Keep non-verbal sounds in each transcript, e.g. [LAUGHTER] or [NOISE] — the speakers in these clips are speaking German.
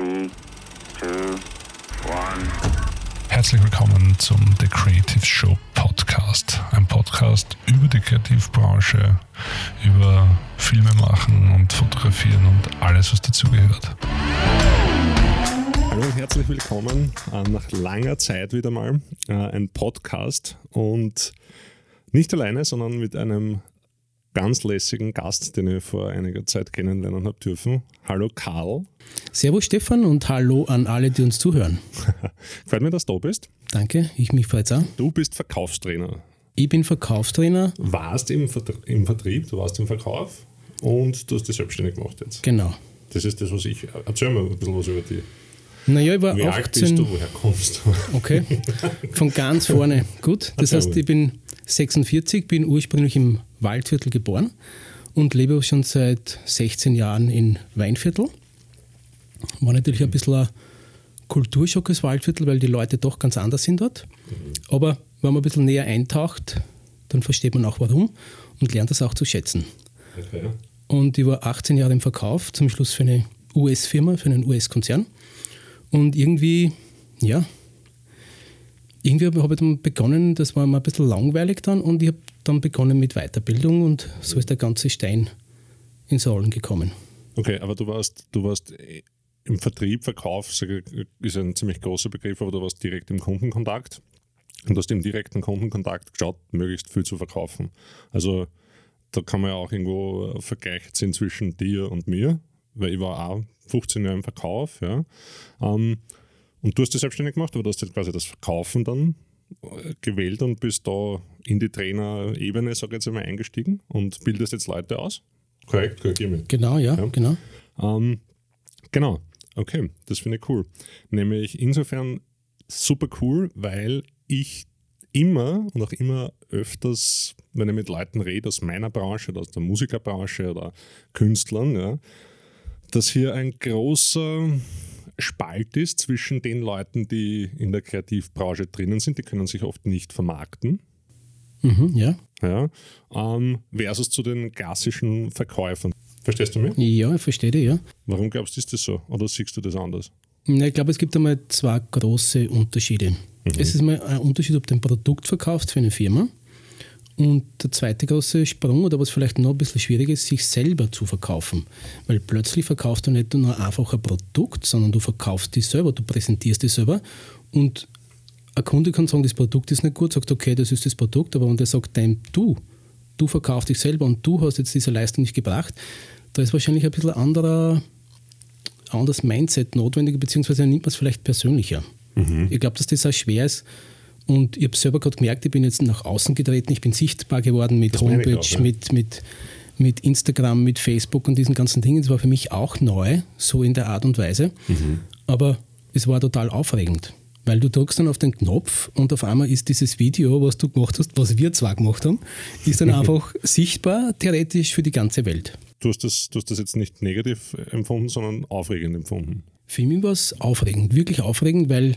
Three, two, one. Herzlich willkommen zum The Creative Show Podcast. Ein Podcast über die Kreativbranche, über Filme machen und fotografieren und alles, was dazugehört. Hallo und herzlich willkommen äh, nach langer Zeit wieder mal äh, ein Podcast und nicht alleine, sondern mit einem ganz lässigen Gast, den ich vor einiger Zeit kennenlernen habe dürfen. Hallo Karl. Servus Stefan und hallo an alle, die uns zuhören. [LAUGHS] Freut mich, dass du da bist. Danke, ich mich freut's auch. Du bist Verkaufstrainer. Ich bin Verkaufstrainer. Warst im, Vertrie im Vertrieb, du warst im Verkauf und du hast dich selbstständig gemacht jetzt. Genau. Das ist das, was ich. Erzähl mir ein bisschen was über dich. Naja, ich war Wie 18. alt bist du? Woher kommst du? Okay, von ganz vorne. [LAUGHS] Gut, das heißt, mal. ich bin 46, bin ursprünglich im Waldviertel geboren und lebe schon seit 16 Jahren in Weinviertel. War natürlich ein bisschen ein Kulturschock das Waldviertel, weil die Leute doch ganz anders sind dort. Aber wenn man ein bisschen näher eintaucht, dann versteht man auch warum und lernt das auch zu schätzen. Okay. Und ich war 18 Jahre im Verkauf, zum Schluss für eine US-Firma, für einen US-Konzern. Und irgendwie, ja, irgendwie habe ich dann begonnen, das war mir ein bisschen langweilig dann und ich habe dann begonnen mit Weiterbildung und so ist der ganze Stein ins Rollen gekommen. Okay, aber du warst, du warst äh, im Vertrieb, Verkauf, ist ein ziemlich großer Begriff, aber du warst direkt im Kundenkontakt und hast im direkten Kundenkontakt geschaut, möglichst viel zu verkaufen. Also da kann man ja auch irgendwo einen Vergleich ziehen zwischen dir und mir, weil ich war auch 15 Jahre im Verkauf, ja. Ähm, und du hast dich selbstständig gemacht, aber du hast jetzt quasi das Verkaufen dann äh, gewählt und bist da in die Trainerebene, sage ich jetzt einmal, eingestiegen und bildest jetzt Leute aus. Korrekt, korrigier mich. Genau, ja, Ja. genau. Ähm, genau, okay, das finde ich cool. Nämlich insofern super cool, weil ich immer und auch immer öfters, wenn ich mit Leuten rede aus meiner Branche oder aus der Musikerbranche oder Künstlern, ja, dass hier ein großer Spalt ist zwischen den Leuten, die in der Kreativbranche drinnen sind, die können sich oft nicht vermarkten, Mhm, ja. ja, ähm, versus zu den klassischen Verkäufern. Verstehst du mich? ja, ich verstehe dich, ja. Warum glaubst du, ist das so? Oder siehst du das anders? Ja, Ich glaube, es gibt einmal zwei große Unterschiede. Es ist mal ein Unterschied, ob du ein Produkt verkaufst für eine Firma. Und der zweite große Sprung, oder was vielleicht noch ein bisschen schwieriger ist, sich selber zu verkaufen. Weil plötzlich verkaufst du nicht nur einfach ein Produkt, sondern du verkaufst dich selber, du präsentierst dich selber. Und ein Kunde kann sagen, das Produkt ist nicht gut, sagt, okay, das ist das Produkt, aber wenn der sagt, dein, du, du verkaufst dich selber und du hast jetzt diese Leistung nicht gebracht, da ist wahrscheinlich ein bisschen anderer anderes Mindset notwendig, beziehungsweise nimmt man es vielleicht persönlicher. Ich glaube, dass das auch schwer ist. Und ich habe selber gerade gemerkt, ich bin jetzt nach außen getreten, ich bin sichtbar geworden mit Das Homepage, auch, ja. mit, mit, mit Instagram, mit Facebook und diesen ganzen Dingen. Das war für mich auch neu, so in der Art und Weise. Aber es war total aufregend. Weil du drückst dann auf den Knopf und auf einmal ist dieses Video, was du gemacht hast, was wir zwar gemacht haben, ist dann [LAUGHS] einfach sichtbar, theoretisch für die ganze Welt. Du hast, das, du hast das jetzt nicht negativ empfunden, sondern aufregend empfunden. Für mich war es aufregend, wirklich aufregend, weil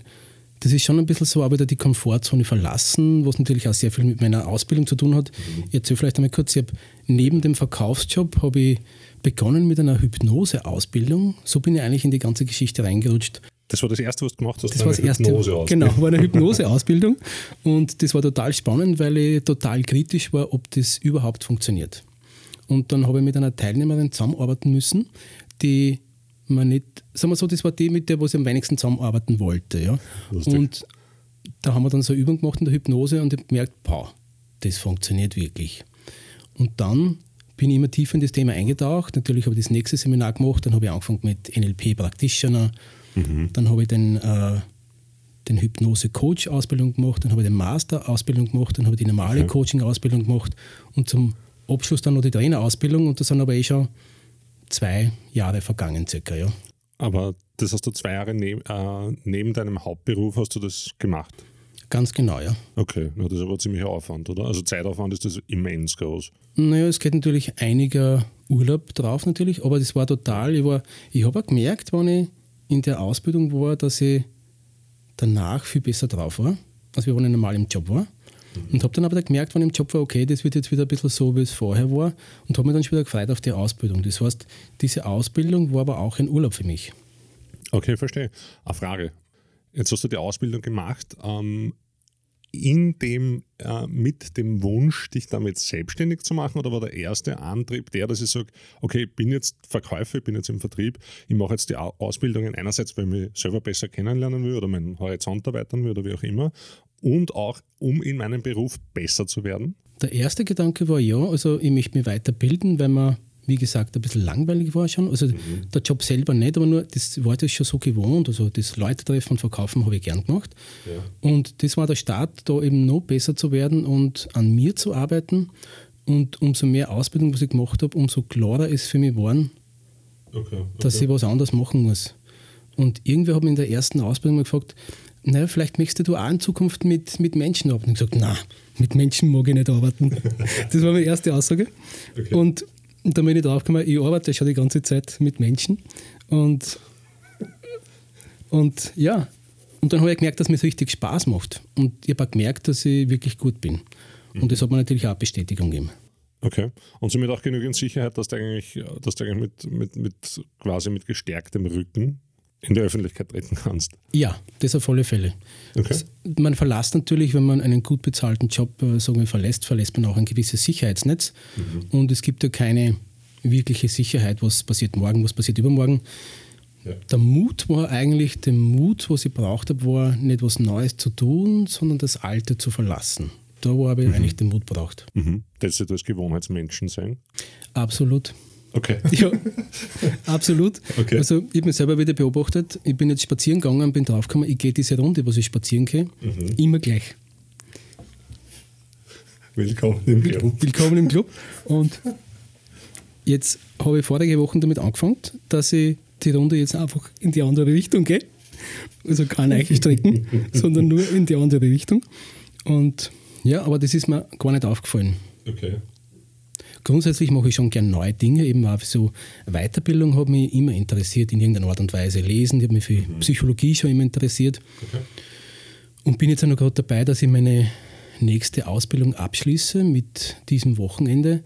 das ist schon ein bisschen so, aber wieder die Komfortzone verlassen, was natürlich auch sehr viel mit meiner Ausbildung zu tun hat. Ich erzähle vielleicht einmal kurz, ich habe neben dem Verkaufsjob habe ich begonnen mit einer Hypnose-Ausbildung. So bin ich eigentlich in die ganze Geschichte reingerutscht. Das war das Erste, was du gemacht hast, Das war das eine erste. Genau, war eine [LAUGHS] Hypnose-Ausbildung. Und das war total spannend, weil ich total kritisch war, ob das überhaupt funktioniert. Und dann habe ich mit einer Teilnehmerin zusammenarbeiten müssen, die man nicht, sagen wir so, das war die, mit der was ich am wenigsten zusammenarbeiten wollte. Ja. Lustig. Und da haben wir dann so eine Übung gemacht in der Hypnose und ich habe gemerkt, boah, das funktioniert wirklich. Und dann bin ich immer tiefer in das Thema eingetaucht. Natürlich habe ich das nächste Seminar gemacht, dann habe ich angefangen mit NLP Practitioner, dann habe ich den, äh, den Hypnose-Coach-Ausbildung gemacht, dann habe ich den Master-Ausbildung gemacht, dann habe ich die normale Okay. Coaching-Ausbildung gemacht und zum Abschluss dann noch die Trainerausbildung und das sind aber eh schon zwei Jahre vergangen circa, ja. Aber das hast du zwei Jahre neb, äh, neben deinem Hauptberuf hast du das gemacht. Ganz genau, ja. Okay, na, das ist aber ziemlich Aufwand, oder? Also Zeitaufwand ist das immens groß. Naja, es geht natürlich einiger Urlaub drauf natürlich, aber das war total, ich, war- ich habe auch gemerkt, wenn ich in der Ausbildung war, dass ich danach viel besser drauf war, als wenn ich normal im Job war. Und habe dann aber gemerkt, wenn im Job war, okay, das wird jetzt wieder ein bisschen so, wie es vorher war und habe mich dann schon wieder gefreut auf die Ausbildung. Das heißt, diese Ausbildung war aber auch ein Urlaub für mich. Okay, verstehe. Eine Frage. Jetzt hast du die Ausbildung gemacht. Ähm, in dem, äh, mit dem Wunsch, dich damit selbstständig zu machen, oder war der erste Antrieb der, dass ich sage, okay, ich bin jetzt Verkäufer, ich bin jetzt im Vertrieb, ich mache jetzt die Au- Ausbildungen einerseits, weil ich mich selber besser kennenlernen will oder meinen Horizont erweitern will oder wie auch immer, und auch, um in meinem Beruf besser zu werden? Der erste Gedanke war ja, also ich möchte mich weiterbilden, weil man, wie gesagt, ein bisschen langweilig war schon. Also der Job selber nicht, aber nur das war das schon so gewohnt. Also das Leute treffen und verkaufen habe ich gern gemacht. Und das war der Start, da eben noch besser zu werden und an mir zu arbeiten. Und umso mehr Ausbildung, was ich gemacht habe, umso klarer ist für mich geworden, Okay. dass ich was anderes machen muss. Und irgendwer hat mich in der ersten Ausbildung mal gefragt, naja, vielleicht möchtest du auch in Zukunft mit, mit Menschen arbeiten. Und ich gesagt, na, mit Menschen mag ich nicht arbeiten. [LAUGHS] Das war meine erste Aussage. Okay. Und dann bin ich draufgekommen, ich arbeite schon die ganze Zeit mit Menschen. Und, und ja, und dann habe ich gemerkt, dass mir es richtig Spaß macht. Und ich habe gemerkt, dass ich wirklich gut bin. Und das hat mir natürlich auch Bestätigung gegeben. Okay. Und somit auch genügend Sicherheit, dass du eigentlich, dass du eigentlich mit, mit, mit quasi mit gestärktem Rücken in die Öffentlichkeit treten kannst. Ja, das auf alle Fälle. Okay. Man verlässt natürlich, wenn man einen gut bezahlten Job äh, sagen wir, verlässt, verlässt man auch ein gewisses Sicherheitsnetz. Und es gibt ja keine wirkliche Sicherheit, was passiert morgen, was passiert übermorgen. Ja. Der Mut war eigentlich, der Mut, was ich braucht habe, war nicht was Neues zu tun, sondern das Alte zu verlassen. Da war aber eigentlich den Mut braucht. Mhm. Das du als Gewohnheitsmenschen sein. Absolut. Okay. [LAUGHS] Ja, [LAUGHS] absolut. Okay. Also ich habe mich selber wieder beobachtet. Ich bin jetzt spazieren gegangen und bin draufgekommen, ich gehe diese Runde, was ich spazieren gehe, immer gleich. Willkommen im Club. [LAUGHS] Willkommen im Club. Und jetzt habe ich vorige Woche damit angefangen, dass ich die Runde jetzt einfach in die andere Richtung gehe. Also keine neue Strecken, sondern nur in die andere Richtung. Und ja, aber das ist mir gar nicht aufgefallen. Okay. Grundsätzlich mache ich schon gern neue Dinge, eben auch so Weiterbildung hat mich immer interessiert in irgendeiner Art und Weise. Lesen, ich habe mich für Psychologie schon immer interessiert. Okay. Und bin jetzt auch noch gerade dabei, dass ich meine nächste Ausbildung abschließe mit diesem Wochenende.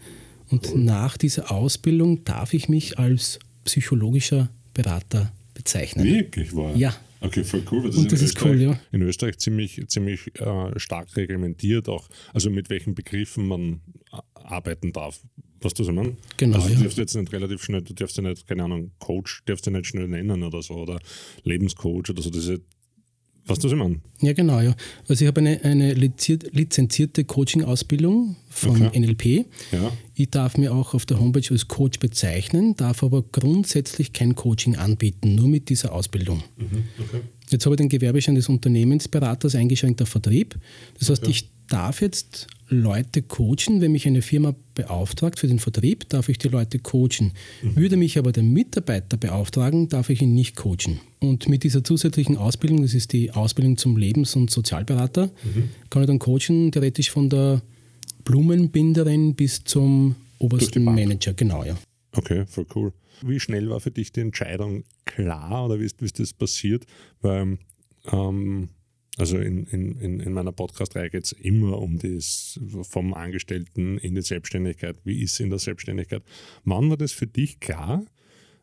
Und nach dieser Ausbildung darf ich mich als psychologischer Berater bezeichnen. Wirklich wahr? Ja. Okay, voll cool. weil Und in das ist Österreich- cool, ja. In Österreich ziemlich, ziemlich äh, stark reglementiert, auch also mit welchen Begriffen man arbeiten darf. Was du so meinst? Genau, Also du ja. darfst jetzt nicht relativ schnell, du darfst ja nicht, keine Ahnung, Coach, darfst du nicht schnell nennen oder so, oder Lebenscoach oder so. Diese, was du so meinst? Ja, genau, ja. Also ich habe eine, eine lizenzierte Coaching-Ausbildung vom Okay. NLP. Ja. Ich darf mir auch auf der Homepage als Coach bezeichnen, darf aber grundsätzlich kein Coaching anbieten, nur mit dieser Ausbildung. Okay. Jetzt habe ich den Gewerbeschein des Unternehmensberaters eingeschränkter Vertrieb. Das heißt, ich darf jetzt Leute coachen. Wenn mich eine Firma beauftragt für den Vertrieb, darf ich die Leute coachen. Würde mich aber der Mitarbeiter beauftragen, darf ich ihn nicht coachen. Und mit dieser zusätzlichen Ausbildung, das ist die Ausbildung zum Lebens- und Sozialberater, kann ich dann coachen, theoretisch von der Blumenbinderin bis zum obersten. Manager. Genau, ja. Okay, voll cool. Wie schnell war für dich die Entscheidung klar oder wie ist, wie ist das passiert? Weil, ähm, also in, in, in in meiner Podcast-Reihe geht es immer um das vom Angestellten in die Selbstständigkeit. Wie ist es in der Selbstständigkeit? Wann war das für dich klar,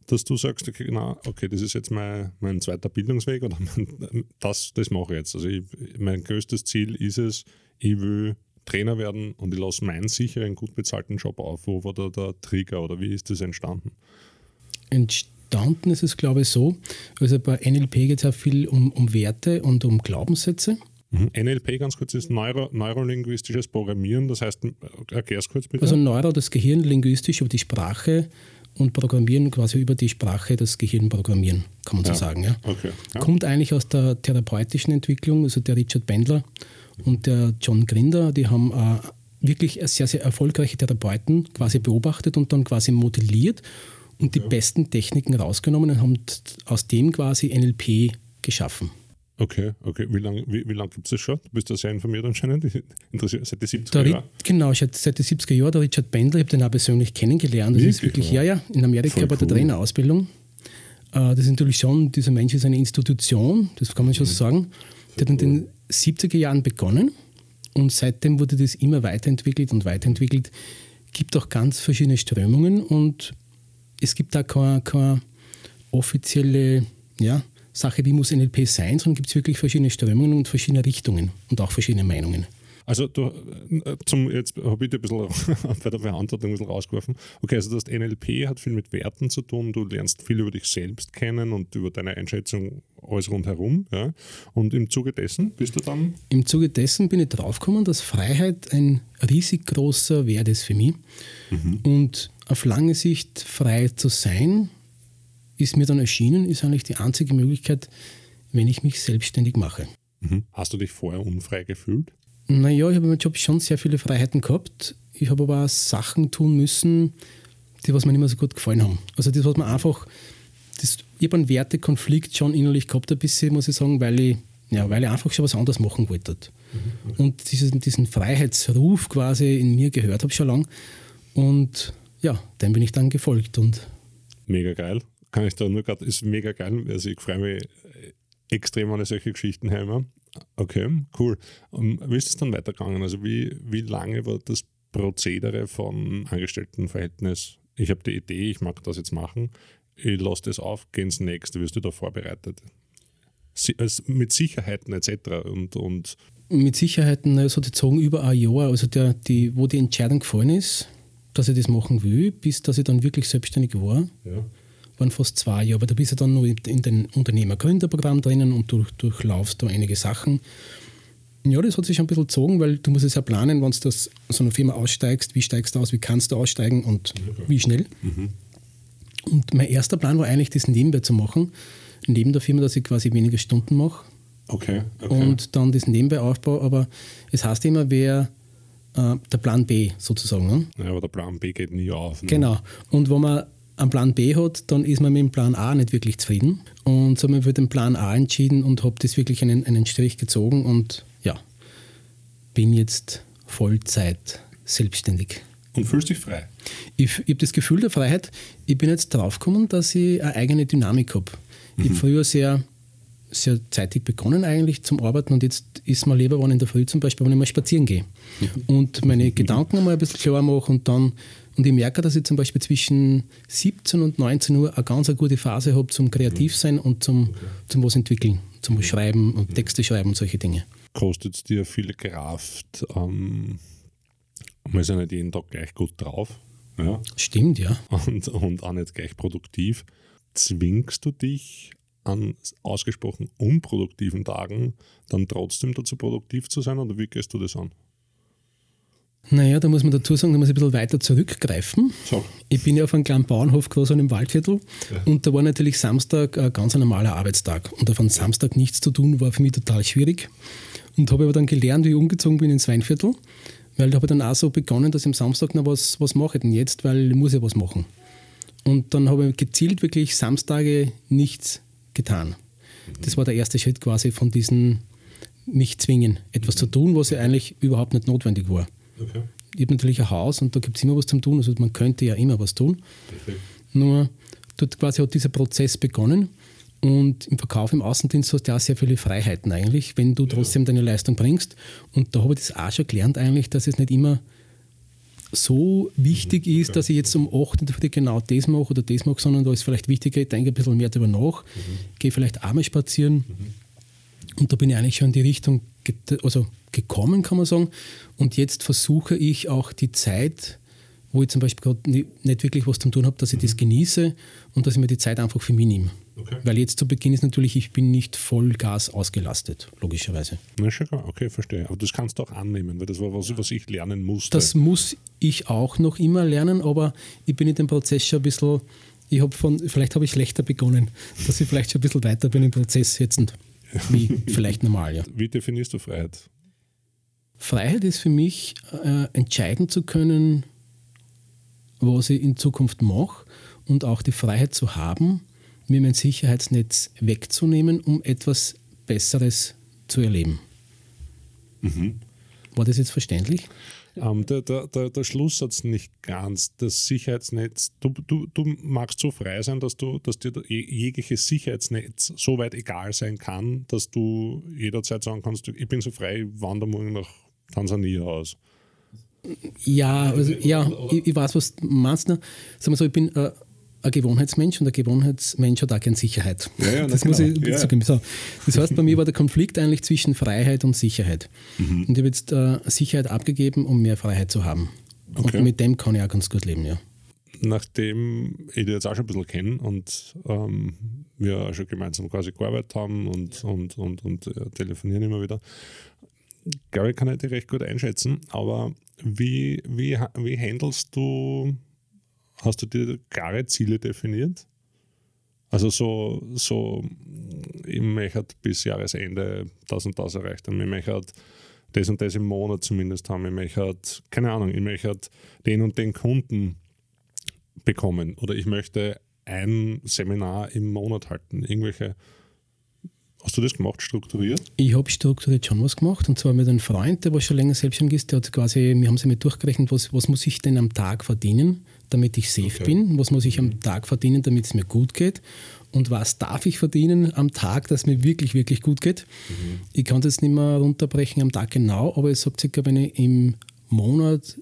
dass du sagst, okay, na, okay das ist jetzt mein, mein zweiter Bildungsweg oder mein, [LAUGHS] das, das mache ich jetzt. Also ich, mein größtes Ziel ist es, ich will Trainer werden und ich lasse meinen sicheren, gut bezahlten Job auf. Wo war da der Trigger oder wie ist das entstanden? Entstanden ist es, glaube ich, so. Also bei NLP geht es auch viel um, um Werte und um Glaubenssätze. Mhm. NLP ganz kurz ist Neuro, neurolinguistisches Programmieren, das heißt, erklär es kurz bitte. Also Neuro, das Gehirn, linguistisch über die Sprache und Programmieren quasi über die Sprache das Gehirn programmieren, kann man so Ja. sagen. Ja. okay. Ja. Kommt eigentlich aus der therapeutischen Entwicklung, also der Richard Bendler und der John Grinder, die haben äh, wirklich sehr, sehr erfolgreiche Therapeuten quasi beobachtet und dann quasi modelliert und die besten Techniken rausgenommen und haben aus dem quasi NLP geschaffen. Okay, okay. Wie lange wie, wie lang gibt es das schon? Du bist da sehr informiert anscheinend. Interessiert seit die 70er Der, Ri- Jahren. genau, seit, seit den 70er Jahren, der Richard Bendler, ich habe den auch persönlich kennengelernt. Das ist Wirklich, wirklich, ja? ja, ja, in Amerika Voll bei der cool. Trainerausbildung. Äh, Das ist natürlich schon, dieser Mensch ist eine Institution, das kann man schon Mhm. so sagen. Der hat in den 70er Jahren begonnen und seitdem wurde das immer weiterentwickelt und weiterentwickelt. Gibt auch ganz verschiedene Strömungen und es gibt da keine, keine offizielle ja, Sache, wie muss NLP sein, sondern gibt es wirklich verschiedene Strömungen und verschiedene Richtungen und auch verschiedene Meinungen. Also du, äh, zum, jetzt habe ich dir ein bisschen [LAUGHS] bei der Beantwortung ein bisschen rausgeworfen. Okay, also das NLP hat viel mit Werten zu tun, du lernst viel über dich selbst kennen und über deine Einschätzung alles rundherum. Ja? Und im Zuge dessen bist du dann? Im Zuge dessen bin ich draufgekommen, dass Freiheit ein riesig großer Wert ist für mich. Mhm. Und auf lange Sicht frei zu sein, ist mir dann erschienen, ist eigentlich die einzige Möglichkeit, wenn ich mich selbstständig mache. Mhm. Hast du dich vorher unfrei gefühlt? Naja, ich habe im Job schon sehr viele Freiheiten gehabt. Ich habe aber auch Sachen tun müssen, die was mir nicht mehr so gut gefallen haben. Also das, was man einfach, das, ich habe einen Wertekonflikt schon innerlich gehabt ein bisschen, muss ich sagen, weil ich, ja, weil ich einfach schon was anderes machen wollte. Mhm. Und dieses, diesen Freiheitsruf quasi in mir gehört habe schon lange. Und ja, dem bin ich dann gefolgt. Und mega geil. Kann ich da nur gerade, ist mega geil. Also ich freue mich extrem an solche Geschichten heim. Okay, cool. Um, wie ist es dann weitergegangen? Also wie, wie lange war das Prozedere von Angestelltenverhältnis? Ich habe die Idee, ich mag das jetzt machen. Ich lasse das auf, gehe ins nächste. Wirst du da vorbereitet? Also mit Sicherheiten etc. Und, und mit Sicherheiten also gezogen über ein Jahr, also der, die, wo die Entscheidung gefallen ist, dass ich das machen will, bis dass ich dann wirklich selbstständig war. Ja waren fast zwei Jahre, aber da bist du dann nur in den Unternehmergründerprogramm drinnen und durch, durchlaufst da einige Sachen. Ja, das hat sich schon ein bisschen gezogen, weil du musst es ja planen, wenn du aus so einer Firma aussteigst, wie steigst du aus, wie kannst du aussteigen und okay. wie schnell. Mhm. Und mein erster Plan war eigentlich, das nebenbei zu machen, neben der Firma, dass ich quasi weniger Stunden mache. Okay, okay. Und dann das nebenbei aufbaue, aber es heißt immer, wer äh, der Plan B sozusagen. Ne? Ja, aber der Plan B geht nie auf. Ne? Genau. Und wenn man einen Plan B hat, dann ist man mit dem Plan A nicht wirklich zufrieden. Und so haben wir für den Plan A entschieden und habe das wirklich einen, einen Strich gezogen und ja, bin jetzt Vollzeit selbstständig. Und fühlst dich frei? Ich, ich habe das Gefühl der Freiheit, ich bin jetzt draufgekommen, dass ich eine eigene Dynamik habe. Mhm. Ich habe früher sehr, sehr zeitig begonnen eigentlich zum Arbeiten und jetzt ist mir lieber, wenn in der Früh zum Beispiel, wenn ich mal spazieren gehe und meine Gedanken einmal ein bisschen klar mache und dann und ich merke, dass ich zum Beispiel zwischen 17 und 19 Uhr eine ganz eine gute Phase habe zum Kreativsein und zum, zum was entwickeln, zum Schreiben und Texte schreiben und solche Dinge. Kostet es dir viel Kraft? Ähm, man ist ja nicht jeden Tag gleich gut drauf. Ja? Stimmt, ja. Und, und auch nicht gleich produktiv. Zwingst du dich an ausgesprochen unproduktiven Tagen dann trotzdem dazu produktiv zu sein oder wie gehst du das an? Naja, da muss man dazu sagen, da muss ich ein bisschen weiter zurückgreifen. So. Ich bin ja auf einem kleinen Bauernhof groß an einem Waldviertel ja. und da war natürlich Samstag ein ganz normaler Arbeitstag. Und auf einem Samstag nichts zu tun, war für mich total schwierig. Und habe aber dann gelernt, wie ich umgezogen bin ins Weinviertel, weil da habe ich dann auch so begonnen, dass ich am Samstag noch was, was mache denn jetzt, weil ich muss ja was machen. Und dann habe ich gezielt wirklich Samstage nichts getan. Das war der erste Schritt quasi von diesem mich zwingen, etwas zu tun, was ja eigentlich überhaupt nicht notwendig war. Okay. Ich habe natürlich ein Haus und da gibt es immer was zum tun. Also man könnte ja immer was tun. Perfekt. Nur dort quasi hat dieser Prozess begonnen. Und im Verkauf im Außendienst hast du auch sehr viele Freiheiten eigentlich, wenn du trotzdem ja. deine Leistung bringst. Und da habe ich das auch schon gelernt eigentlich, dass es nicht immer so wichtig mhm. ist, dass ich jetzt um 8 Uhr genau das mache oder das mache, sondern da ist vielleicht wichtiger, ich denke ein bisschen mehr darüber nach, mhm. gehe vielleicht auch mal spazieren. Mhm. Und da bin ich eigentlich schon in die Richtung also gekommen, kann man sagen. Und jetzt versuche ich auch die Zeit, wo ich zum Beispiel gerade nicht wirklich was zu tun habe, dass ich mhm. das genieße und dass ich mir die Zeit einfach für mich nehme. Okay. Weil jetzt zu Beginn ist natürlich, ich bin nicht voll Gas ausgelastet, logischerweise. Na schon klar, okay, verstehe. Aber das kannst du auch annehmen, weil das war was, was ich lernen musste. Das muss ich auch noch immer lernen, aber ich bin in dem Prozess schon ein bisschen, ich habe von, vielleicht habe ich schlechter begonnen, dass ich vielleicht schon ein bisschen weiter bin im Prozess jetzt wie [LAUGHS] vielleicht normal. Ja. Wie definierst du Freiheit? Freiheit ist für mich, äh, entscheiden zu können, was ich in Zukunft mache und auch die Freiheit zu haben, mir mein Sicherheitsnetz wegzunehmen, um etwas Besseres zu erleben. Mhm. War das jetzt verständlich? Ähm, der, der, der, der, Schlusssatz nicht ganz. Das Sicherheitsnetz, du, du, du magst so frei sein, dass, du, dass dir jegliches Sicherheitsnetz so weit egal sein kann, dass du jederzeit sagen kannst, ich bin so frei, ich wandere morgen nach Tansania aus. Ja, also, ja ich, ich, weiß, was du meinst. Sagen wir so, ich bin äh, ein Gewohnheitsmensch und ein Gewohnheitsmensch hat auch gern Sicherheit. Ja, ja, das muss ich genau. Ja. zugeben. So, das heißt, bei mir war der Konflikt eigentlich zwischen Freiheit und Sicherheit. Mhm. Und ich habe jetzt äh, Sicherheit abgegeben, um mehr Freiheit zu haben. Okay. Und mit dem kann ich auch ganz gut leben, ja. nachdem ich dich jetzt auch schon ein bisschen kenne und ähm, wir auch schon gemeinsam quasi gearbeitet haben und, und, und, und äh, telefonieren immer wieder, glaube ich, kann ich dich recht gut einschätzen. Aber wie, wie, wie handelst du, hast du dir klare Ziele definiert? Also so, so ich möchte bis Jahresende das und das erreicht haben. Ich möchte das und das im Monat zumindest haben. Ich möchte, keine Ahnung, ich möchte den und den Kunden bekommen oder ich möchte ein Seminar im Monat halten. Irgendwelche. Hast du das gemacht, strukturiert? Ich habe strukturiert schon was gemacht und zwar mit einem Freund, der was schon länger selbstständig ist, der hat quasi, wir haben sie mit durchgerechnet, was, was muss ich denn am Tag verdienen, damit ich safe Okay. bin, was muss ich am Tag verdienen, damit es mir gut geht und was darf ich verdienen am Tag, dass es mir wirklich, wirklich gut geht. Ich kann das nicht mehr runterbrechen am Tag genau, aber ich sage circa, wenn ich im Monat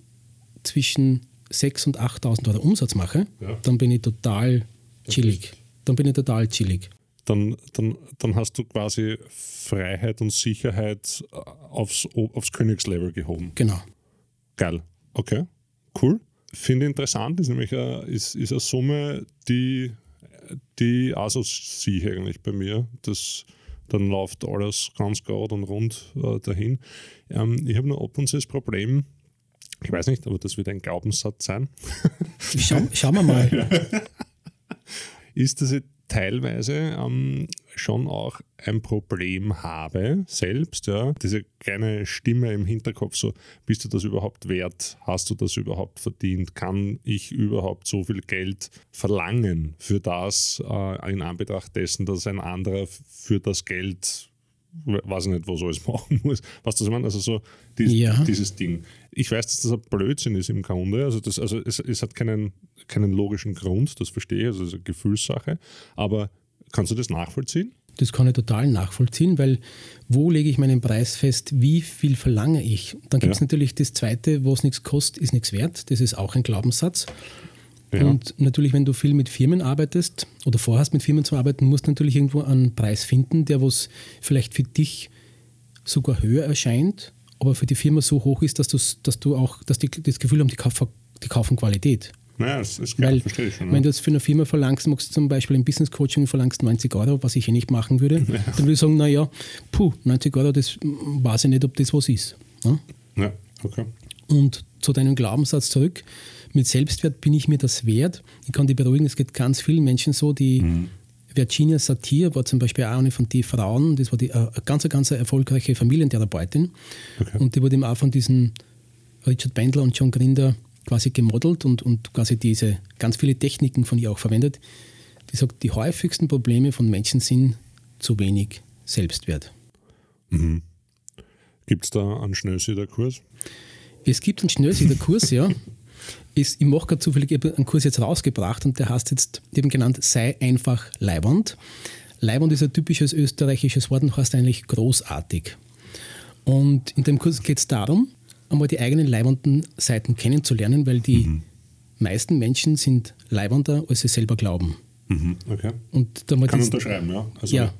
zwischen 6.000 und 8.000 Euro Umsatz mache, Ja. dann bin ich total chillig. Dann bin ich total chillig. Dann, dann, dann hast du quasi Freiheit und Sicherheit äh, aufs, aufs Königslevel gehoben. Genau. Geil. Okay. Cool. Finde interessant, ist nämlich eine, ist, ist eine Summe, die, die also sehe ich eigentlich bei mir. Das, dann läuft alles ganz gerade und rund äh, dahin. Ähm, ich habe nur ab und zu das Problem, ich weiß nicht, aber das wird ein Glaubenssatz sein, Schau, schauen wir mal. [LAUGHS] ist, dass ich teilweise ähm, schon auch ein Problem habe, selbst, ja, diese kleine Stimme im Hinterkopf, so, bist du das überhaupt wert? Hast du das überhaupt verdient? Kann ich überhaupt so viel Geld verlangen für das, äh, in Anbetracht dessen, dass ein anderer für das Geld weiß ich nicht, was alles [LAUGHS] machen muss. Was das ich meine? Also so dies, Ja. dieses Ding. Ich weiß, dass das ein Blödsinn ist im Grunde. Also, das, also es, es hat keinen, keinen logischen Grund, das verstehe ich, also es ist eine Gefühlssache. Aber kannst du das nachvollziehen? Das kann ich total nachvollziehen, weil wo lege ich meinen Preis fest, wie viel verlange ich? Dann gibt es Ja. natürlich das Zweite, was nichts kostet, ist nichts wert. Das ist auch ein Glaubenssatz. Ja. Und natürlich, wenn du viel mit Firmen arbeitest oder vorhast, mit Firmen zu arbeiten, musst du natürlich irgendwo einen Preis finden, der was vielleicht für dich sogar höher erscheint, aber für die Firma so hoch ist, dass, dass du auch dass die das Gefühl haben, die die kaufen Qualität. Naja, das ist klar, Weil, verstehe ich schon. wenn ja. du jetzt für eine Firma verlangst, machst du zum Beispiel im Business Coaching verlangst 90 Euro, was ich eh nicht machen würde, [LAUGHS] dann würde ich sagen, naja, puh, 90 Euro, das weiß ich nicht, ob das was ist. Ja? Ja, okay. Und zu deinem Glaubenssatz zurück, mit Selbstwert bin ich mir das wert. Ich kann dich beruhigen, es geht ganz vielen Menschen so, die Virginia Satir war zum Beispiel auch eine von den Frauen, das war die, äh, eine ganz, ganz erfolgreiche Familientherapeutin. Okay. Und die wurde eben auch von diesen Richard Bendler und John Grinder quasi gemodelt und, und quasi diese ganz viele Techniken von ihr auch verwendet. Die sagt, die häufigsten Probleme von Menschen sind zu wenig Selbstwert. Gibt es da einen Schnellsieder-Kurs? Es gibt einen Schnellsieder-Kurs, ja. [LAUGHS] Ist, ich mache gerade zufällig einen Kurs jetzt rausgebracht und der heißt jetzt eben genannt Sei einfach Leiband. Leiband ist ein typisches österreichisches Wort und heißt eigentlich großartig. Und in dem Kurs geht es darum, einmal die eigenen leibenden Seiten kennenzulernen, weil die meisten Menschen sind leibender, als sie selber glauben. Mhm. Okay. Und da mal Kann das- unterschreiben, ja. Also, ja.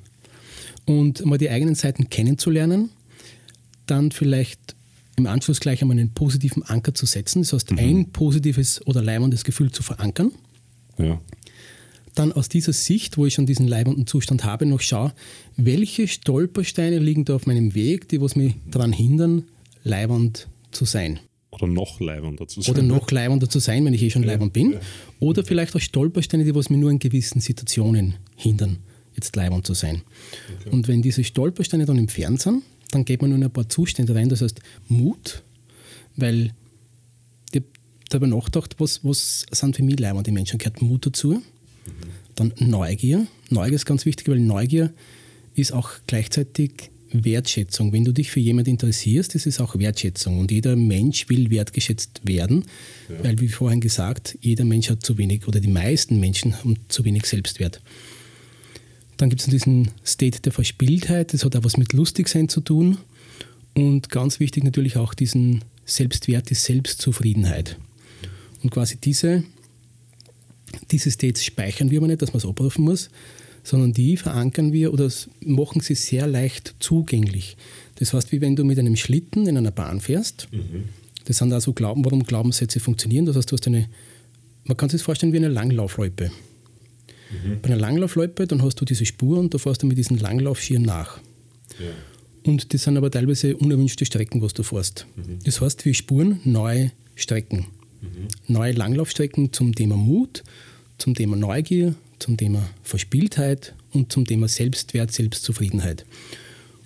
Und mal die eigenen Seiten kennenzulernen, dann vielleicht im Anschluss gleich einmal einen positiven Anker zu setzen, das heißt ein positives oder leibendes Gefühl zu verankern. ja. Dann aus dieser Sicht, wo ich schon diesen leibenden Zustand habe, noch schaue, welche Stolpersteine liegen da auf meinem Weg, die was mich daran hindern, leibend zu sein. Oder noch leibender zu sein. Oder noch leibender zu sein, wenn ich eh schon leibend bin. Oder vielleicht auch Stolpersteine, die was mir nur in gewissen Situationen hindern, jetzt leibend zu sein. Und wenn diese Stolpersteine dann entfernt sind, dann geht man nur in ein paar Zustände rein, das heißt Mut, weil ich hab darüber nachgedacht, was, was sind für mich leibende Menschen, gehört Mut dazu. Dann Neugier. Neugier ist ganz wichtig, weil Neugier ist auch gleichzeitig Wertschätzung. Wenn du dich für jemanden interessierst, ist es auch Wertschätzung. Und jeder Mensch will wertgeschätzt werden, weil, wie vorhin gesagt, jeder Mensch hat zu wenig oder die meisten Menschen haben zu wenig Selbstwert. Dann gibt es diesen State der Verspieltheit, das hat auch was mit Lustigsein zu tun. Und ganz wichtig natürlich auch diesen Selbstwert, die Selbstzufriedenheit. Und quasi diese, diese States speichern wir aber nicht, dass man es abrufen muss, sondern die verankern wir oder machen sie sehr leicht zugänglich. Das heißt, wie wenn du mit einem Schlitten in einer Bahn fährst. Mhm. Das sind also Glauben, warum Glaubenssätze funktionieren. Das heißt, du hast eine, man kann sich das vorstellen wie eine Langlaufloipe. Mhm. Bei einer Langlaufloipe, dann hast du diese Spur und da fährst du mit diesen Langlaufschieren nach. Ja. Und das sind aber teilweise unerwünschte Strecken, was du fährst. Mhm. Das heißt, wir spuren neue Strecken. Mhm. Neue Langlaufstrecken zum Thema Mut, zum Thema Neugier, zum Thema Verspieltheit und zum Thema Selbstwert, Selbstzufriedenheit.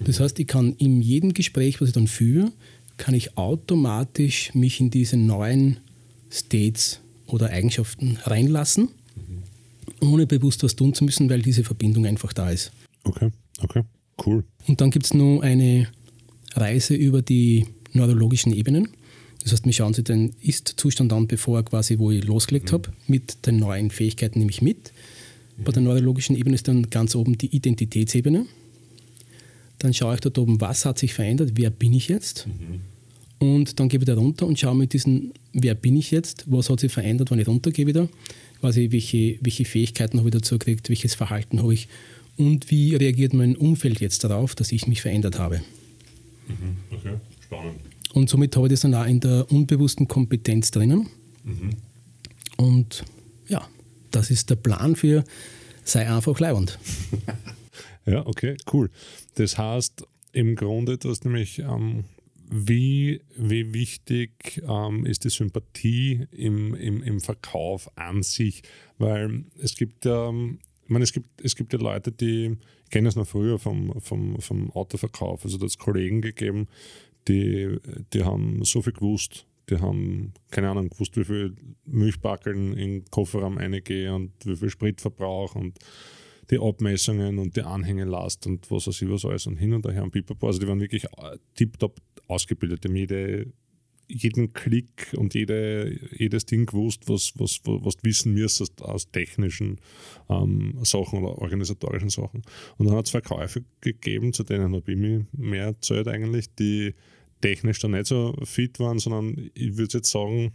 Das heißt, ich kann in jedem Gespräch, was ich dann führe, kann ich automatisch mich in diese neuen States oder Eigenschaften reinlassen, ohne bewusst was tun zu müssen, weil diese Verbindung einfach da ist. Okay, okay, cool. Und dann gibt es noch eine Reise über die neurologischen Ebenen. Das heißt, wir schauen sich den Ist-Zustand an, bevor quasi, wo ich losgelegt mhm. habe, mit den neuen Fähigkeiten nehme ich mit. Bei der neurologischen Ebene ist dann ganz oben die Identitätsebene. Dann schaue ich dort oben, was hat sich verändert, wer bin ich jetzt? Mhm. Und dann gebe ich da runter und schaue mit diesem, wer bin ich jetzt, was hat sich verändert, wenn ich runtergehe wieder, quasi welche, welche Fähigkeiten habe ich dazu gekriegt, welches Verhalten habe ich und wie reagiert mein Umfeld jetzt darauf, dass ich mich verändert habe. Mhm. Okay, spannend. Und somit habe ich das dann auch in der unbewussten Kompetenz drinnen. Mhm. Und das ist der Plan für sei einfach leibend. [LAUGHS] Ja, okay, cool. Das heißt, im Grunde, du hast nämlich, ähm, wie, wie wichtig ähm, ist die Sympathie im, im, im Verkauf an sich? Weil es gibt ähm, ich meine, es gibt, es gibt ja Leute, die, ich kenne es noch früher vom, vom, vom Autoverkauf, also da hat es Kollegen gegeben, die, die haben so viel gewusst, die haben, keine Ahnung, gewusst, wie viel Milchbackeln in den Kofferraum reingehen und wie viel Spritverbrauch und die Abmessungen und die Anhängelast und was weiß ich was alles und hin und her und pipapo. Also die waren wirklich äh, tiptop ausgebildet. Die haben jede, jeden Klick und jede, jedes Ding gewusst, was, was, was, du wissen müsstest aus technischen ähm, Sachen oder organisatorischen Sachen. Und dann hat es Verkäufe gegeben, zu denen habe ich mich mehr erzählt eigentlich, die technisch dann nicht so fit waren, sondern ich würde jetzt sagen,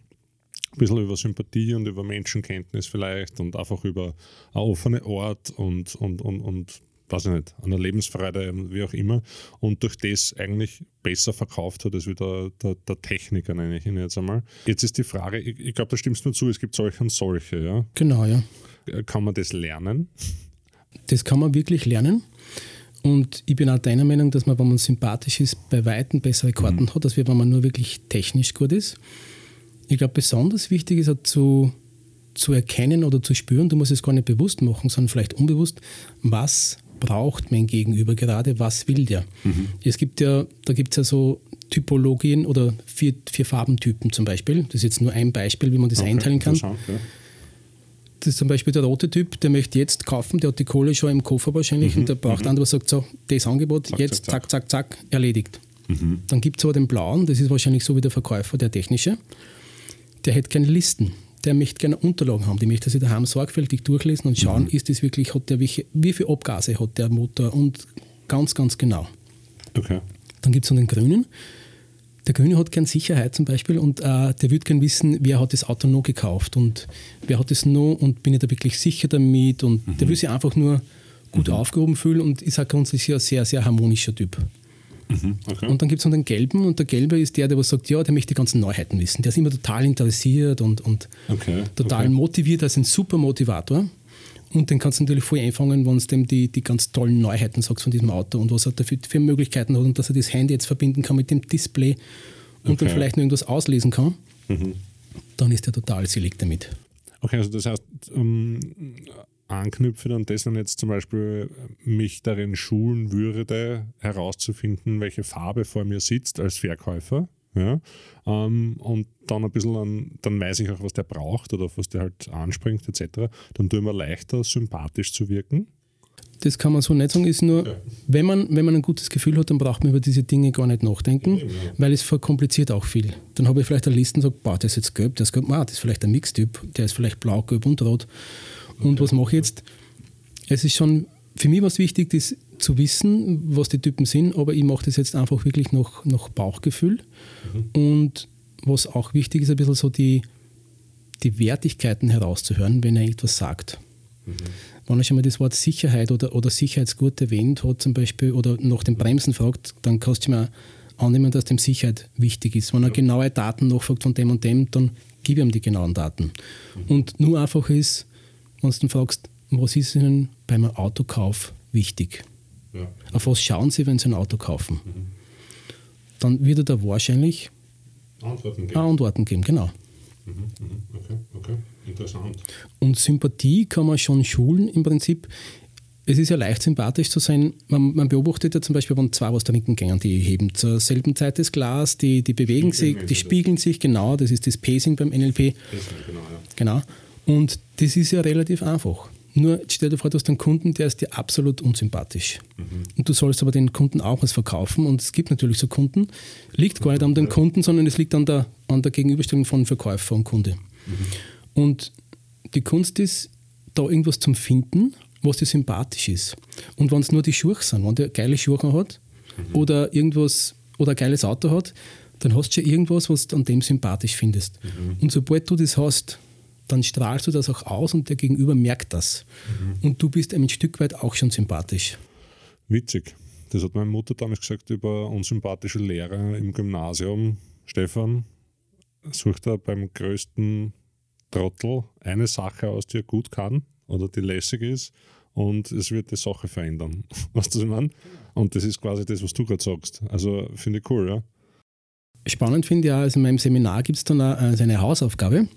ein bisschen über Sympathie und über Menschenkenntnis vielleicht und einfach über eine offene Art und, und, und, und weiß ich nicht, eine Lebensfreude, wie auch immer, und durch das eigentlich besser verkauft hat als wie der, der, der Techniker, nenne ich ihn jetzt einmal. Jetzt ist die Frage, ich, ich glaube, da stimmst du mir zu, es gibt solche und solche, ja? Genau, ja. Kann man das lernen? Das kann man wirklich lernen. Und ich bin auch deiner Meinung, dass man, wenn man sympathisch ist, bei Weitem bessere Karten mhm. hat, als wenn man nur wirklich technisch gut ist. Ich glaube, besonders wichtig ist auch zu, zu erkennen oder zu spüren, du musst es gar nicht bewusst machen, sondern vielleicht unbewusst, was braucht mein Gegenüber gerade, was will der. Mhm. Es gibt ja, da gibt es ja so Typologien oder vier, vier Farbentypen zum Beispiel. Das ist jetzt nur ein Beispiel, wie man das okay, einteilen kann. Das. Das ist zum Beispiel der rote Typ, der möchte jetzt kaufen, der hat die Kohle schon im Koffer wahrscheinlich mhm. und der braucht mhm. andere, sagt so, das Angebot, zack, jetzt zack, zack, zack, zack erledigt. Mhm. Dann gibt es aber den blauen, das ist wahrscheinlich so wie der Verkäufer, der technische der hätte keine Listen. Der möchte gerne Unterlagen haben. Die möchte sich daheim sorgfältig durchlesen und schauen, mhm. ist das wirklich, hat der welche, wie viele Abgase hat der Motor und ganz, ganz genau. Okay. Dann gibt es noch den Grünen. Der Grüne hat gern Sicherheit zum Beispiel und äh, der würde gern wissen, wer hat das Auto noch gekauft und wer hat es noch und bin ich da wirklich sicher damit und mhm. der will sich einfach nur gut mhm. aufgehoben fühlen und ist auch grundsätzlich ein sehr, sehr harmonischer Typ. Mhm, okay. Und dann gibt es noch den Gelben und der Gelbe ist der, der was sagt, ja, der möchte die ganzen Neuheiten wissen. Der ist immer total interessiert und, und okay, total okay. motiviert, er ist ein super Motivator. Und den kannst du natürlich voll einfangen, wenn du dem die, die ganz tollen Neuheiten sagst von diesem Auto und was er dafür für Möglichkeiten hat und dass er das Handy jetzt verbinden kann mit dem Display und okay. dann vielleicht noch irgendwas auslesen kann. Mhm. Dann ist er total selig damit. Okay, also das heißt, ähm, anknüpfe und das dann jetzt zum Beispiel mich darin schulen würde, herauszufinden, welche Farbe vor mir sitzt als Verkäufer. Ja, ähm, und dann ein bisschen, an, dann weiß ich auch, was der braucht oder was der halt anspringt, etc. Dann ich mir leichter, sympathisch zu wirken. Das kann man so nicht sagen, ist nur, ja. wenn, man, wenn man ein gutes Gefühl hat, dann braucht man über diese Dinge gar nicht nachdenken, ja, weil es verkompliziert auch viel. Dann habe ich vielleicht eine Liste und sage, boah, der ist jetzt gelb, der ist gelb, ah, das ist vielleicht ein Mixtyp, der ist vielleicht blau, gelb und rot. Und was mache ich jetzt? Es ist schon, für mich was wichtig, das zu wissen, was die Typen sind, aber ich mache das jetzt einfach wirklich nach, nach Bauchgefühl. Mhm. Und was auch wichtig ist, ein bisschen so die, die Wertigkeiten herauszuhören, wenn er etwas sagt. Wenn er schon mal das Wort Sicherheit oder, oder Sicherheitsgurt erwähnt hat, zum Beispiel, oder nach dem Bremsen fragt, dann kannst du mir annehmen, dass dem Sicherheit wichtig ist. Wenn er genaue Daten nachfragt von dem und dem, dann gib ihm die genauen Daten. Und nur einfach ist, wenn du dann fragst, was ist Ihnen beim Autokauf wichtig? Ja. Auf was schauen Sie, wenn Sie ein Auto kaufen? Dann wird er da wahrscheinlich Antworten geben. Antworten geben, genau. Okay, okay, interessant. Und Sympathie kann man schon schulen im Prinzip. Es ist ja leicht sympathisch zu sein. Man, man beobachtet ja zum Beispiel, wenn zwei was trinken gehen, die heben zur selben Zeit das Glas, die, die bewegen sich, die spiegeln sich, genau, das ist das Pacing beim NLP. Ist genau, ja. Genau. Und das ist ja relativ einfach. Nur stell dir vor, du hast einen Kunden, der ist dir absolut unsympathisch. Und du sollst aber den Kunden auch was verkaufen. Und es gibt natürlich so Kunden, liegt gar nicht an den Kunden, sondern es liegt an der, an der Gegenüberstellung von Verkäufer und Kunde. Und die Kunst ist, da irgendwas zum Finden, was dir sympathisch ist. Und wenn es nur die Schuhe sind, wenn der geile Schuhe hat oder irgendwas oder ein geiles Auto hat, dann hast du schon irgendwas, was du an dem sympathisch findest. Und sobald du das hast, dann strahlst du das auch aus und der Gegenüber merkt das. Und du bist ein Stück weit auch schon sympathisch. Witzig. Das hat meine Mutter damals gesagt über unsympathische Lehrer im Gymnasium. Stefan, sucht er beim größten Trottel eine Sache aus, die er gut kann oder die lässig ist und es wird die Sache verändern. [LAUGHS] Weißt du, was ich meine? Und das ist quasi das, was du gerade sagst. Also finde ich cool, ja. Spannend finde ich auch, also in meinem Seminar gibt es dann auch äh, so eine Hausaufgabe.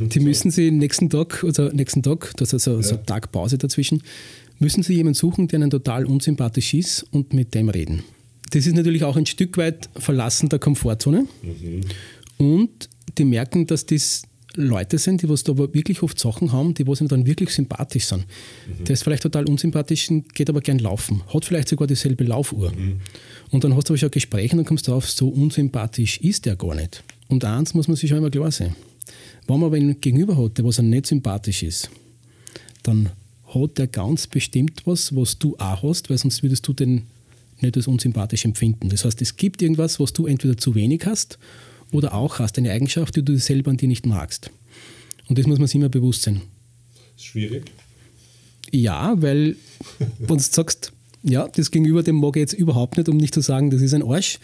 Die müssen Sie nächsten Tag, also nächsten Tag, das ist also so ein Tag Pause dazwischen, müssen Sie jemanden suchen, der Ihnen total unsympathisch ist und mit dem reden. Das ist natürlich auch ein Stück weit Verlassen der Komfortzone. Und die merken, dass das Leute sind, die was da aber wirklich oft Sachen haben, die was ihnen dann wirklich sympathisch sind. Der ist vielleicht total unsympathisch, geht aber gern laufen, hat vielleicht sogar dieselbe Laufuhr. Und dann hast du aber schon ein Gespräch und dann kommst du drauf, so unsympathisch ist der gar nicht. Und eins muss man sich schon immer klar sein. Wenn man aber einen Gegenüber hat, der was einem nicht sympathisch ist, dann hat der ganz bestimmt was, was du auch hast, weil sonst würdest du den nicht als unsympathisch empfinden. Das heißt, es gibt irgendwas, was du entweder zu wenig hast oder auch hast, eine Eigenschaft, die du selber an dir nicht magst. Und das muss man sich immer bewusst sein. Schwierig. Ja, weil wenn du sagst, ja, das Gegenüber, dem mag ich jetzt überhaupt nicht, um nicht zu sagen, das ist ein Arsch,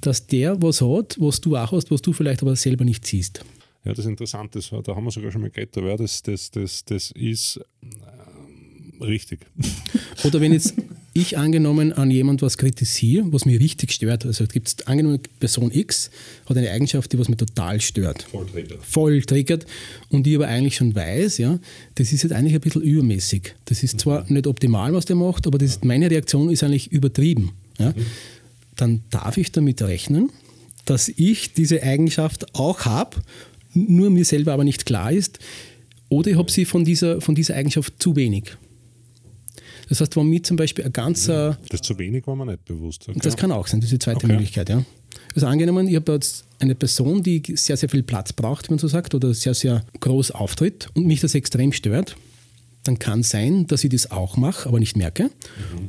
dass der was hat, was du auch hast, was du vielleicht aber selber nicht siehst. Ja, das ist interessant. Das, da haben wir sogar schon mal geredet. aber Ja, das, das, das, das ist ähm, richtig. Oder wenn jetzt [LAUGHS] ich angenommen an jemand was kritisiere, was mich richtig stört, also gibt es angenommen Person X hat eine Eigenschaft, die was mich total stört. Vollträger. voll triggert und ich aber eigentlich schon weiß, ja, das ist jetzt eigentlich ein bisschen übermäßig. Das ist zwar nicht optimal, was der macht, aber das ist, meine Reaktion ist eigentlich übertrieben. Ja. Dann darf ich damit rechnen, dass ich diese Eigenschaft auch habe, nur mir selber aber nicht klar ist, oder ich habe sie von dieser, von dieser Eigenschaft zu wenig. Das heißt, wenn mir zum Beispiel ein ganzer Das zu wenig war mir nicht bewusst. Okay. das kann auch sein, das ist die zweite Okay. Möglichkeit, ja. Also angenommen, ich habe jetzt eine Person, die sehr, sehr viel Platz braucht, wie man so sagt, oder sehr, sehr groß auftritt und mich das extrem stört, dann kann sein, dass ich das auch mache, aber nicht merke.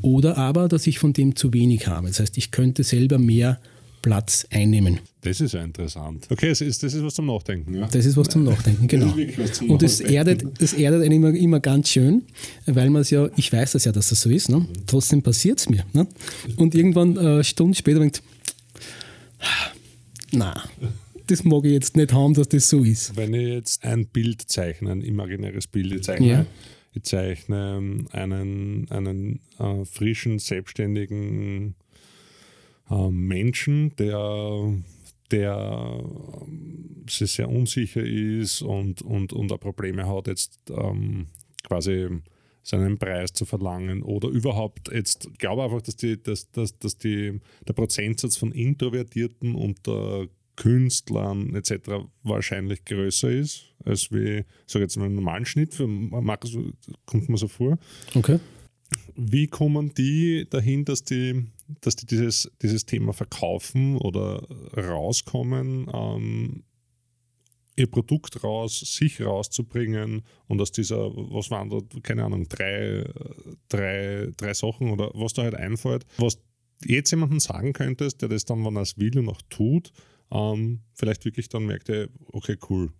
Oder aber, dass ich von dem zu wenig habe. Das heißt, ich könnte selber mehr Platz einnehmen. Das ist ja interessant. Okay, das ist, das ist was zum Nachdenken. Ja. Das ist was zum Nachdenken, genau. was zum Und das erdet, das erdet einen immer, immer ganz schön, weil man es ja, ich weiß das ja, dass das so ist, ne? trotzdem passiert es mir. Ne? Und irgendwann äh, Stunden später denkt, na, das mag ich jetzt nicht haben, dass das so ist. Wenn ich jetzt ein Bild zeichne, ein imaginäres Bild, ich zeichne, Ja. ich zeichne einen, einen äh, frischen, selbstständigen äh, Menschen, der, der ähm, sich sehr unsicher ist und, und, und auch Probleme hat, jetzt ähm, quasi seinen Preis zu verlangen oder überhaupt jetzt, ich glaube einfach, dass, die, dass, dass, dass die, der Prozentsatz von Introvertierten unter Künstlern etc. wahrscheinlich größer ist, als wie, sage jetzt mal, im normalen Schnitt. Für Markus kommt mir so vor. Okay. Wie kommen die dahin, dass die, dass die dieses, dieses Thema verkaufen oder rauskommen, ähm, ihr Produkt raus, sich rauszubringen und aus dieser, was waren da, keine Ahnung, drei, drei, drei Sachen oder was da halt einfällt, was jetzt jemandem sagen könntest, der das dann, wenn er es will und auch tut, ähm, vielleicht wirklich dann merkt, er, okay, cool.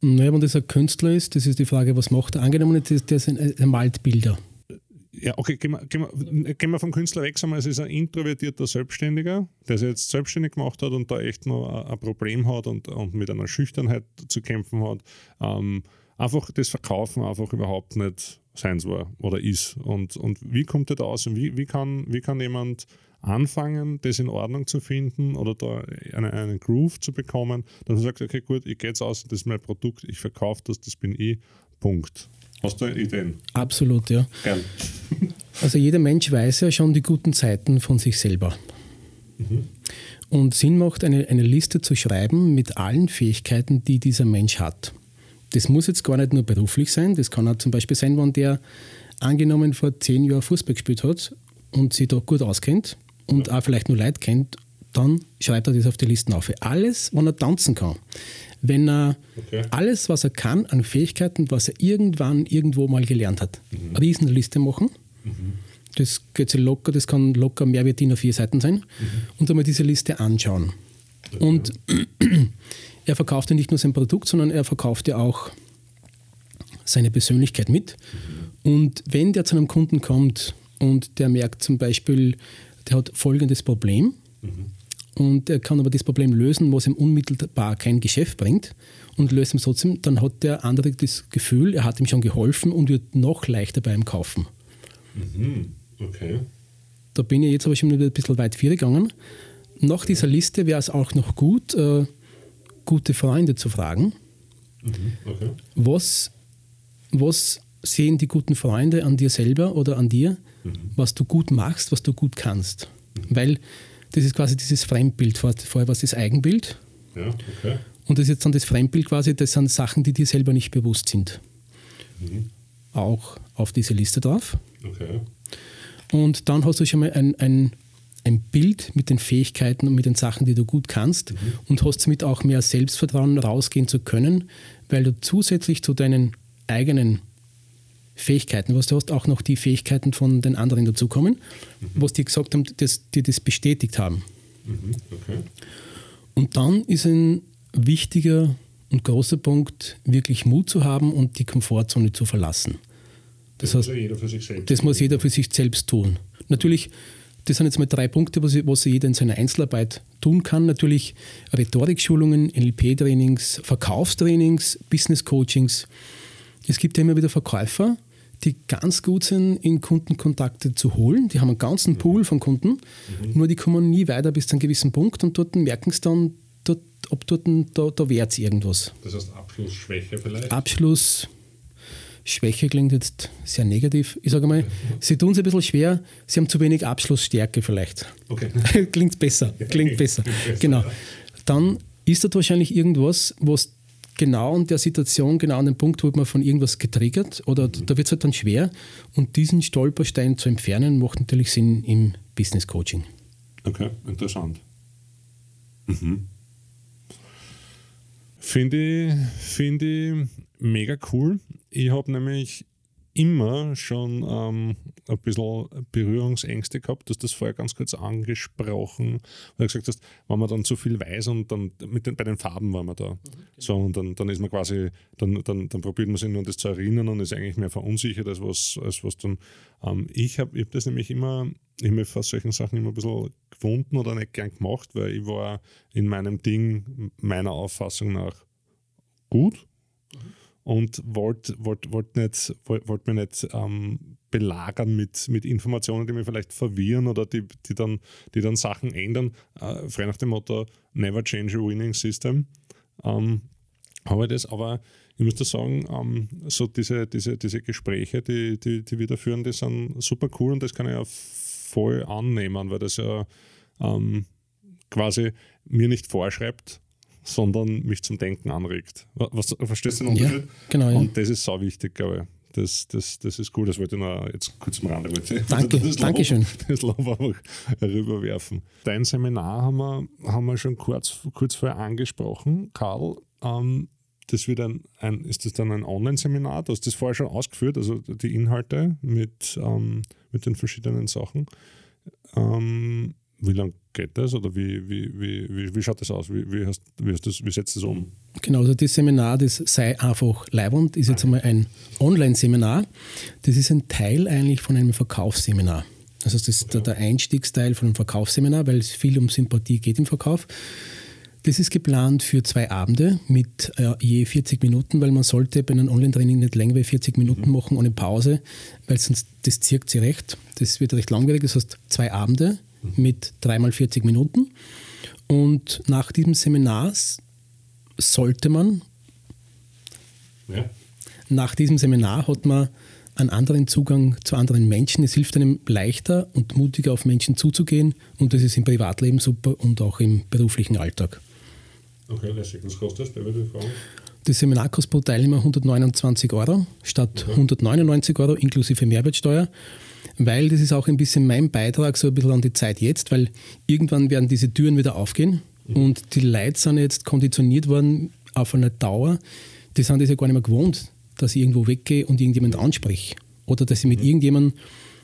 Naja, wenn das ein Künstler ist, das ist die Frage, was macht er? Angenommen, der, der, ein, der malt Bilder. Ja, okay, gehen wir, gehen, wir, gehen wir vom Künstler weg, es ist ein introvertierter Selbstständiger, der sich jetzt selbstständig gemacht hat und da echt noch ein Problem hat und, und mit einer Schüchternheit zu kämpfen hat. Ähm, einfach das Verkaufen einfach überhaupt nicht sein war oder ist. Und, und wie kommt er da aus? Und wie, wie, kann, wie kann jemand anfangen, das in Ordnung zu finden oder da eine, einen Groove zu bekommen, dass man sagt, okay, gut, ich gehe jetzt aus, das ist mein Produkt, ich verkaufe das, das bin ich, Punkt. Hast du Ideen? Absolut, ja. Gern. [LAUGHS] Also jeder Mensch weiß ja schon die guten Zeiten von sich selber. Mhm. Und Sinn macht, eine, eine Liste zu schreiben mit allen Fähigkeiten, die dieser Mensch hat. Das muss jetzt gar nicht nur beruflich sein, das kann auch zum Beispiel sein, wenn der angenommen vor zehn Jahren Fußball gespielt hat und sich da gut auskennt und auch vielleicht nur Leute kennt, dann schreibt er das auf die Listen auf. Alles, wenn er tanzen kann. Wenn er okay. alles, was er kann an Fähigkeiten, was er irgendwann irgendwo mal gelernt hat, mhm. eine Riesenliste machen. Mhm. Das geht sich locker, das kann locker mehr wie DIN auf vier Seiten sein. Mhm. Und einmal diese Liste anschauen. Okay. Und [CLEARS THROAT] er verkauft ja nicht nur sein Produkt, sondern er verkauft ja auch seine Persönlichkeit mit. Mhm. Und wenn der zu einem Kunden kommt und der merkt zum Beispiel, der hat folgendes Problem mhm. Und er kann aber das Problem lösen, was ihm unmittelbar kein Geschäft bringt und löst ihm trotzdem, dann hat der andere das Gefühl, er hat ihm schon geholfen und wird noch leichter bei ihm kaufen. Mhm. Okay. Da bin ich jetzt aber schon ein bisschen weit gegangen. Nach dieser Liste wäre es auch noch gut, äh, gute Freunde zu fragen. Mhm. Okay. Was, was sehen die guten Freunde an dir selber oder an dir, mhm. was du gut machst, was du gut kannst. Mhm. Weil das ist quasi dieses Fremdbild. Vorher war es das Eigenbild. Ja, okay. Und das ist jetzt dann das Fremdbild quasi, das sind Sachen, die dir selber nicht bewusst sind. Mhm. Auch auf diese Liste drauf. Okay. Und dann hast du schon mal ein, ein, ein Bild mit den Fähigkeiten und mit den Sachen, die du gut kannst mhm. und hast damit auch mehr Selbstvertrauen rausgehen zu können, weil du zusätzlich zu deinen eigenen Fähigkeiten, was du hast, auch noch die Fähigkeiten von den anderen dazukommen, mhm. was die gesagt haben, dass die das bestätigt haben. Mhm. Okay. Und dann ist ein wichtiger und großer Punkt, wirklich Mut zu haben und die Komfortzone zu verlassen. Das, das heißt, muss jeder für sich selbst das muss jeder für sich selbst tun. Natürlich, das sind jetzt mal drei Punkte, was, was jeder in seiner Einzelarbeit tun kann. Natürlich Rhetorikschulungen, NLP-Trainings, Verkaufstrainings, Business-Coachings. Es gibt ja immer wieder Verkäufer, die ganz gut sind, in Kundenkontakte zu holen. Die haben einen ganzen Pool von Kunden, mhm. nur die kommen nie weiter bis zu einem gewissen Punkt und dort merken sie dann, dort, ob dort da, da wert irgendwas. Das heißt Abschlussschwäche vielleicht? Abschlussschwäche klingt jetzt sehr negativ. Ich sage mal, sie tun es ein bisschen schwer, sie haben zu wenig Abschlussstärke vielleicht. Okay. [LAUGHS] klingt besser, klingt besser. Genau. Dann ist dort wahrscheinlich irgendwas, was genau in der Situation, genau an dem Punkt wird man von irgendwas getriggert oder mhm. da wird es halt dann schwer. Und diesen Stolperstein zu entfernen, macht natürlich Sinn im Business Coaching. Okay, interessant. Mhm. Finde ich, find ich mega cool. Ich habe nämlich immer schon ähm, ein bisschen Berührungsängste gehabt. Du hast das vorher ganz kurz angesprochen, weil du gesagt hast, wenn man dann zu viel weiß und dann mit den, bei den Farben waren wir da. Mhm, genau. So, und dann, dann ist man quasi, dann, dann, dann probiert man sich nur das zu erinnern und ist eigentlich mehr verunsichert, als was, als was dann. Ähm, ich habe ich hab das nämlich immer, ich habe fast solchen Sachen immer ein bisschen gefunden oder nicht gern gemacht, weil ich war in meinem Ding meiner Auffassung nach gut. Mhm und wollte wollt, wollt nicht, wollt, wollt mir nicht ähm, belagern mit, mit Informationen, die mich vielleicht verwirren oder die, die, dann, die dann Sachen ändern. Äh, frei nach dem Motto, never change a winning system. Ähm, habe ich das, aber ich muss da sagen, ähm, so diese, diese, diese Gespräche, die, die, die wir da führen, die sind super cool und das kann ich ja voll annehmen, weil das ja ähm, quasi mir nicht vorschreibt, sondern mich zum Denken anregt. Was, verstehst du den Unterschied? Ja, genau. Ja. Und das ist so wichtig, glaube ich. Das, das, das ist cool, das wollte ich noch jetzt kurz am Rande Danke, das Danke schön. [LAUGHS] Das Lob einfach rüberwerfen. Dein Seminar haben wir, haben wir schon kurz, kurz vorher angesprochen, Karl. Ähm, das wird ein, ein, ist das dann ein Online-Seminar? Du hast das vorher schon ausgeführt, also die Inhalte mit, ähm, mit den verschiedenen Sachen. Ähm, Wie lange geht das oder wie, wie, wie, wie, schaut das aus? Wie, wie, hast, wie, hast das, wie setzt das um? Genau, also das Seminar, das sei einfach leibend, ist jetzt einmal ein Online-Seminar. Das ist ein Teil eigentlich von einem Verkaufsseminar. Also das ist der, der Einstiegsteil von einem Verkaufsseminar, weil es viel um Sympathie geht im Verkauf. Das ist geplant für zwei Abende mit äh, je 40 Minuten, weil man sollte bei einem Online-Training nicht länger als 40 Minuten Mhm. machen ohne Pause, weil sonst das zirkt sie recht. Das wird recht langwierig. Das heißt zwei Abende. Mit dreimal 40 Minuten. Und nach diesem Seminar sollte man, Ja. nach diesem Seminar hat man einen anderen Zugang zu anderen Menschen. Es hilft einem leichter und mutiger auf Menschen zuzugehen und das ist im Privatleben super und auch im beruflichen Alltag. Okay, lässig. Was kostet das? Darf ich fragen? Das Seminar kostet pro Teilnehmer 129 Euro statt 199 Euro inklusive Mehrwertsteuer, weil das ist auch ein bisschen mein Beitrag so ein bisschen an die Zeit jetzt, weil irgendwann werden diese Türen wieder aufgehen und die Leute sind jetzt konditioniert worden auf eine Dauer, die sind das ja gar nicht mehr gewohnt, dass ich irgendwo weggehe und irgendjemand anspreche oder dass ich mit irgendjemandem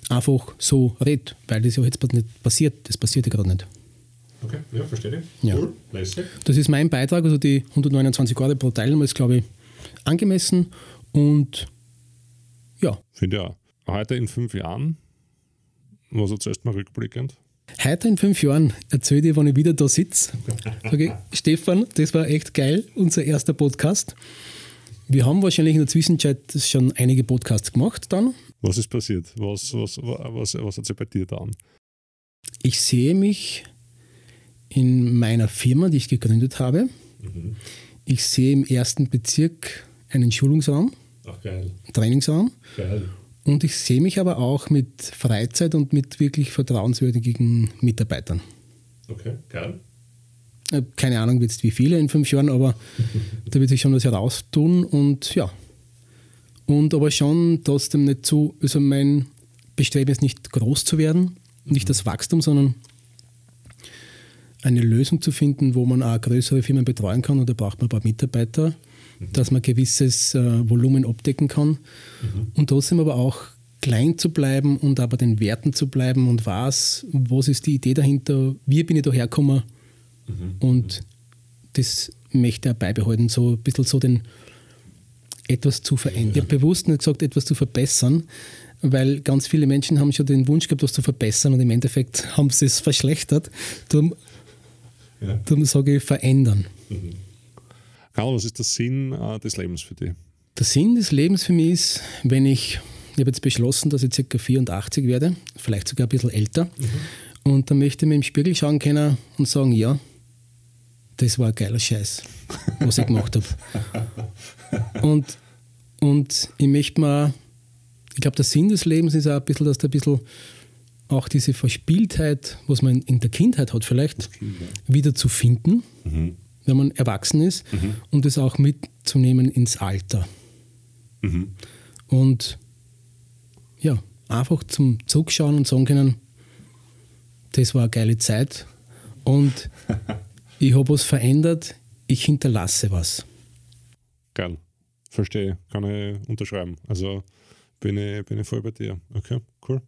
einfach so rede, weil das ja jetzt nicht passiert, das passiert ja gerade nicht. Okay, ja, verstehe ich. Ja. Cool, lässig. Das ist mein Beitrag, also die 129 Euro pro Teilnehmer ist, glaube ich, angemessen und ja, Finde ich auch. Heute in fünf Jahren, was er zuerst mal rückblickend. Heute in fünf Jahren erzähle ich dir, wann ich wieder da sitze. Ich, [LAUGHS] Stefan, das war echt geil, unser erster Podcast. Wir haben wahrscheinlich in der Zwischenzeit schon einige Podcasts gemacht dann. Was ist passiert? Was, was, was, was hat sich bei dir getan? Ich sehe mich in meiner Firma, die ich gegründet habe. Ich sehe im ersten Bezirk einen Schulungsraum, Ach, geil. Trainingsraum. Geil. Und ich sehe mich aber auch mit Freizeit und mit wirklich vertrauenswürdigen Mitarbeitern. Okay, geil. Hab Keine Ahnung jetzt wie viele in fünf Jahren, aber [LAUGHS] da wird sich schon was heraustun und ja. Und aber schon trotzdem nicht so, also mein Bestreben ist nicht groß zu werden, nicht das Wachstum, sondern eine Lösung zu finden, wo man auch größere Firmen betreuen kann und da braucht man ein paar Mitarbeiter, dass man gewisses äh, Volumen abdecken kann und trotzdem aber auch klein zu bleiben und aber den Werten zu bleiben und was, was ist die Idee dahinter, wie bin ich da hergekommen und das möchte er beibehalten, so ein bisschen so den etwas zu verändern. Ich habe bewusst nicht gesagt, etwas zu verbessern, weil ganz viele Menschen haben schon den Wunsch gehabt, was zu verbessern und im Endeffekt [LAUGHS] haben sie es verschlechtert. Darum, Ja. darum sage ich verändern. Karl, was ist der Sinn äh, des Lebens für dich? Der Sinn des Lebens für mich ist, wenn ich, ich habe jetzt beschlossen, dass ich ca. 84 werde, vielleicht sogar ein bisschen älter, und dann möchte ich mir im Spiegel schauen können und sagen, ja, das war ein geiler Scheiß, was ich gemacht habe. [LAUGHS] Und, und ich möchte mir, ich glaube, der Sinn des Lebens ist auch ein bisschen, dass da ein bisschen auch diese Verspieltheit, was man in der Kindheit hat, vielleicht wieder zu finden, wenn man erwachsen ist, und das auch mitzunehmen ins Alter. Und ja, einfach zum Zurückschauen und sagen können, das war eine geile Zeit und [LAUGHS] ich habe was verändert, ich hinterlasse was. Geil. Verstehe. Kann ich unterschreiben. Also bin ich, bin ich voll bei dir. Okay, cool.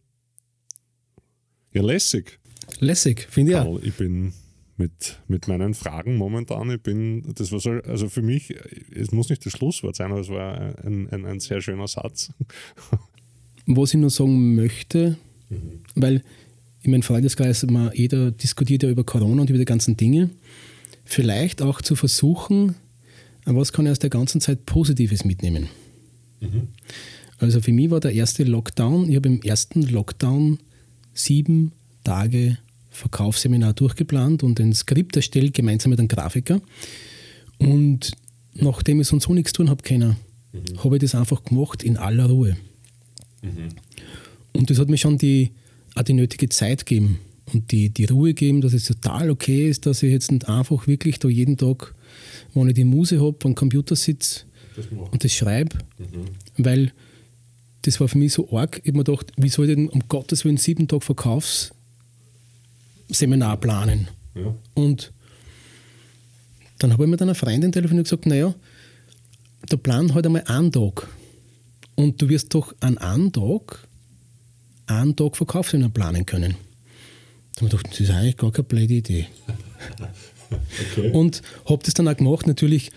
Ja, lässig. Lässig, finde ich auch. Ich bin mit, mit meinen Fragen momentan, ich bin, das war so, also für mich, es muss nicht das Schlusswort sein, aber es war ein, ein, ein sehr schöner Satz. Was ich nur sagen möchte, weil in meinem Freundeskreis, man, jeder diskutiert ja über Corona und über die ganzen Dinge, vielleicht auch zu versuchen, was kann ich aus der ganzen Zeit Positives mitnehmen. Also für mich war der erste Lockdown, ich habe im ersten Lockdown sieben Tage Verkaufsseminar durchgeplant und ein Skript erstellt, gemeinsam mit einem Grafiker. Und nachdem ich sonst so nichts tun habe können, habe ich das einfach gemacht in aller Ruhe. Und das hat mir schon die, auch die nötige Zeit gegeben und die, die Ruhe gegeben, dass es total okay ist, dass ich jetzt nicht einfach wirklich da jeden Tag, wenn ich die Muse habe, am Computer sitze und das schreibe, weil das war für mich so arg. Ich habe mir gedacht, wie soll ich denn um Gottes Willen sieben Tage Verkaufsseminar planen? Ja. Und dann habe ich mit einer Freundin telefoniert und gesagt, naja, der Plan halt einmal einen Tag. Und du wirst doch an einem Tag einen Tag Verkaufsseminar planen können. Da habe ich gedacht, das ist eigentlich gar keine blöde Idee. [LAUGHS] Okay. Und habe das dann auch gemacht. Natürlich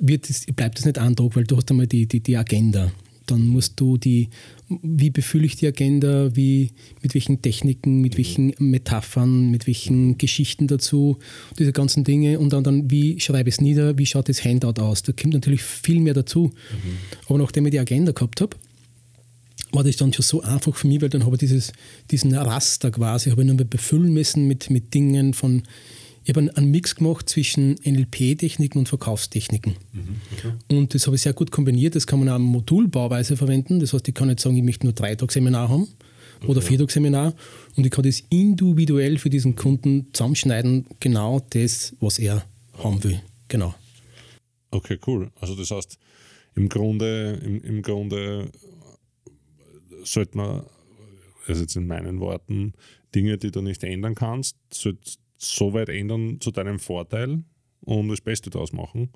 wird das, bleibt das nicht ein Tag, weil du hast einmal die, die, die Agenda. Dann musst du die, wie befülle ich die Agenda, wie, mit welchen Techniken, mit welchen Metaphern, mit welchen Geschichten dazu, diese ganzen Dinge und dann, dann wie schreibe ich es nieder, wie schaut das Handout aus. Da kommt natürlich viel mehr dazu. Mhm. Aber nachdem ich die Agenda gehabt habe, war das dann schon so einfach für mich, weil dann habe ich dieses, diesen Raster quasi, habe ich nur befüllen müssen mit, mit Dingen von ich habe einen Mix gemacht zwischen NLP-Techniken und Verkaufstechniken. Mhm, okay. Und das habe ich sehr gut kombiniert. Das kann man auch modulbauweise verwenden. Das heißt, ich kann nicht sagen, ich möchte nur drei Tage Seminar haben oder okay. vier Tage Seminar und ich kann das individuell für diesen Kunden zusammenschneiden, genau das, was er haben will. Genau. Okay, cool. Also das heißt, im Grunde, im, im Grunde sollte man, also jetzt in meinen Worten, Dinge, die du nicht ändern kannst, sollte so weit ändern zu deinem Vorteil und das Beste daraus machen.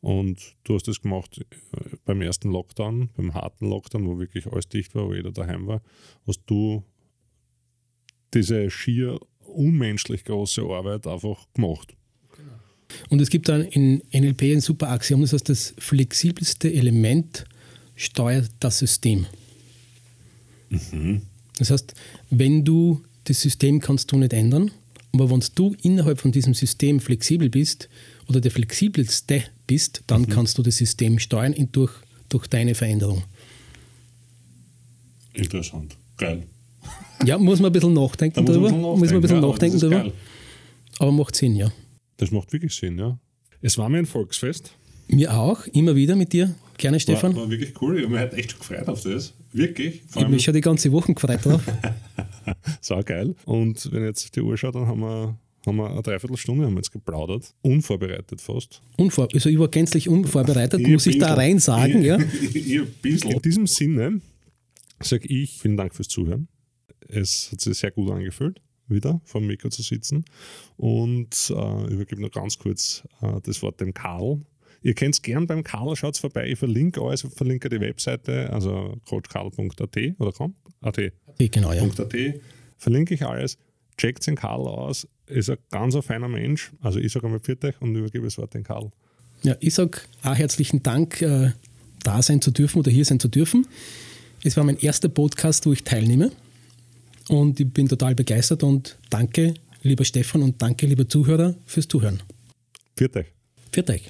Und du hast das gemacht äh, beim ersten Lockdown, beim harten Lockdown, wo wirklich alles dicht war, wo jeder daheim war, hast du diese schier unmenschlich große Arbeit einfach gemacht. Und es gibt dann in NLP ein super Axiom, das heißt, das flexibelste Element steuert das System. Mhm. Das heißt, wenn du das System kannst du nicht ändern, aber wenn du innerhalb von diesem System flexibel bist oder der flexibelste bist, dann mhm. kannst du das System steuern durch, durch deine Veränderung. Interessant. Geil. Ja, muss man ein bisschen nachdenken darüber. Muss man ein bisschen ja, nachdenken darüber. Geil. Aber macht Sinn, ja. Das macht wirklich Sinn, ja. Es war mir ein Volksfest. Mir auch, immer wieder mit dir. Gerne, Stefan. War, war wirklich cool. Ich habe mich halt echt schon gefreut auf das. Wirklich. ich habe mich schon die ganze Woche gefreut drauf. [LAUGHS] [LAUGHS] so geil. Und wenn ich jetzt auf die Uhr schaue, dann haben wir, haben wir eine Dreiviertelstunde haben wir jetzt geplaudert. Unvorbereitet fast. Unvor also ich war gänzlich unvorbereitet, ich muss ich da rein sagen. ja. [LAUGHS] In diesem Sinne sage ich vielen Dank fürs Zuhören. Es hat sich sehr gut angefühlt wieder vor dem Mikro zu sitzen. Und äh, ich übergebe noch ganz kurz äh, das Wort dem Karl, Ihr könnt es gern beim Karl, schaut vervorbei. Ich verlinke alles, verlinke die Webseite, also coachkarl.at oder komm, at. Genau, ja. .at. Verlinke ich alles. Checkt den Karl aus. Ist ein ganz feiner Mensch. Also ich sage einmal Viertag und übergebe das Wort den Karl. Ja, ich sage auch herzlichen Dank, äh, da sein zu dürfen oder hier sein zu dürfen. Es war mein erster Podcast, wo ich teilnehme. Und ich bin total begeistert und danke, lieber Stefan, und danke, lieber Zuhörer, fürs Zuhören. Viertag. Viertag.